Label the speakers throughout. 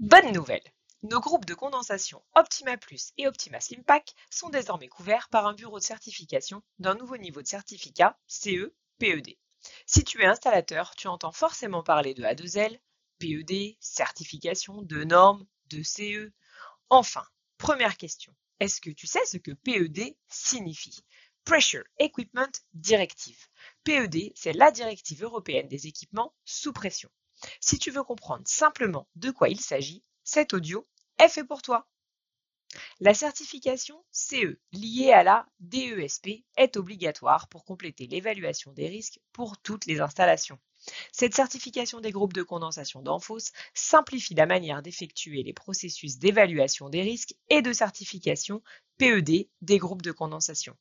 Speaker 1: Bonne nouvelle Nos groupes de condensation Optima Plus et Optima Slim Pack sont désormais couverts par un bureau de certification d'un nouveau niveau de certificat CE-PED. Si tu es installateur, tu entends forcément parler de A2L, PED, certification, de normes, de CE. Enfin, première question, est-ce que tu sais ce que PED signifie? Pressure Equipment Directive. PED, c'est la directive européenne des équipements sous pression. Si tu veux comprendre simplement de quoi il s'agit, cet audio est fait pour toi. La certification CE liée à la DESP est obligatoire pour compléter l'évaluation des risques pour toutes les installations. Cette certification des groupes de condensation d'Enfos simplifie la manière d'effectuer les processus d'évaluation des risques et de certification PED des groupes de condensation.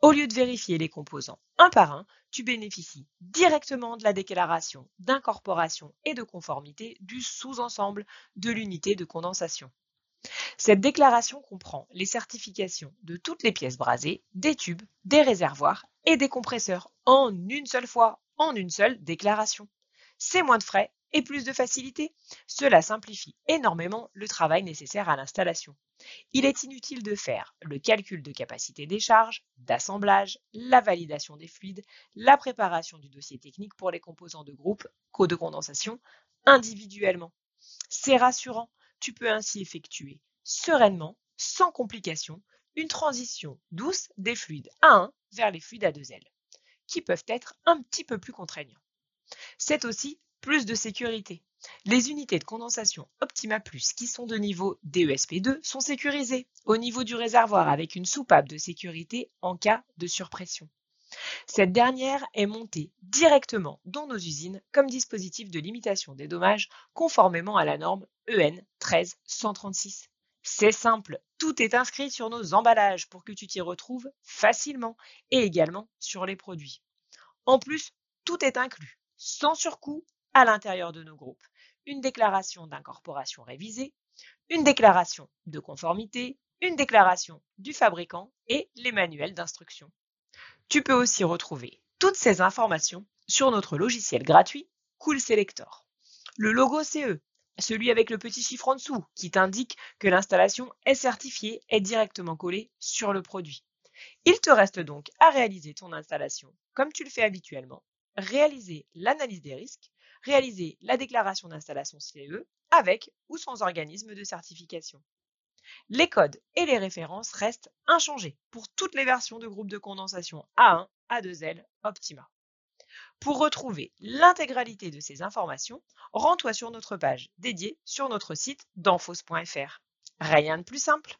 Speaker 1: Au lieu de vérifier les composants un par un, tu bénéficies directement de la déclaration d'incorporation et de conformité du sous-ensemble de l'unité de condensation. Cette déclaration comprend les certifications de toutes les pièces brasées, des tubes, des réservoirs et des compresseurs en une seule fois en une seule déclaration. C'est moins de frais et plus de facilité. Cela simplifie énormément le travail nécessaire à l'installation. Il est inutile de faire le calcul de capacité des charges, d'assemblage, la validation des fluides, la préparation du dossier technique pour les composants de groupe, co de condensation, individuellement. C'est rassurant, tu peux ainsi effectuer sereinement, sans complication, une transition douce des fluides A1 vers les fluides A2L qui peuvent être un petit peu plus contraignants. C'est aussi plus de sécurité. Les unités de condensation Optima Plus qui sont de niveau DESP2 sont sécurisées au niveau du réservoir avec une soupape de sécurité en cas de surpression. Cette dernière est montée directement dans nos usines comme dispositif de limitation des dommages conformément à la norme EN 13136. C'est simple, tout est inscrit sur nos emballages pour que tu t'y retrouves facilement et également sur les produits. En plus, tout est inclus, sans surcoût, à l'intérieur de nos groupes. Une déclaration d'incorporation révisée, une déclaration de conformité, une déclaration du fabricant et les manuels d'instruction. Tu peux aussi retrouver toutes ces informations sur notre logiciel gratuit Cool Selector. Le logo CE, celui avec le petit chiffre en dessous qui t'indique que l'installation est certifiée, est directement collé sur le produit. Il te reste donc à réaliser ton installation comme tu le fais habituellement, réaliser l'analyse des risques, réaliser la déclaration d'installation CE avec ou sans organisme de certification. Les codes et les références restent inchangés pour toutes les versions de groupe de condensation A1, A2L, Optima. Pour retrouver l'intégralité de ces informations, rends-toi sur notre page dédiée sur notre site danfos.fr. Rien de plus simple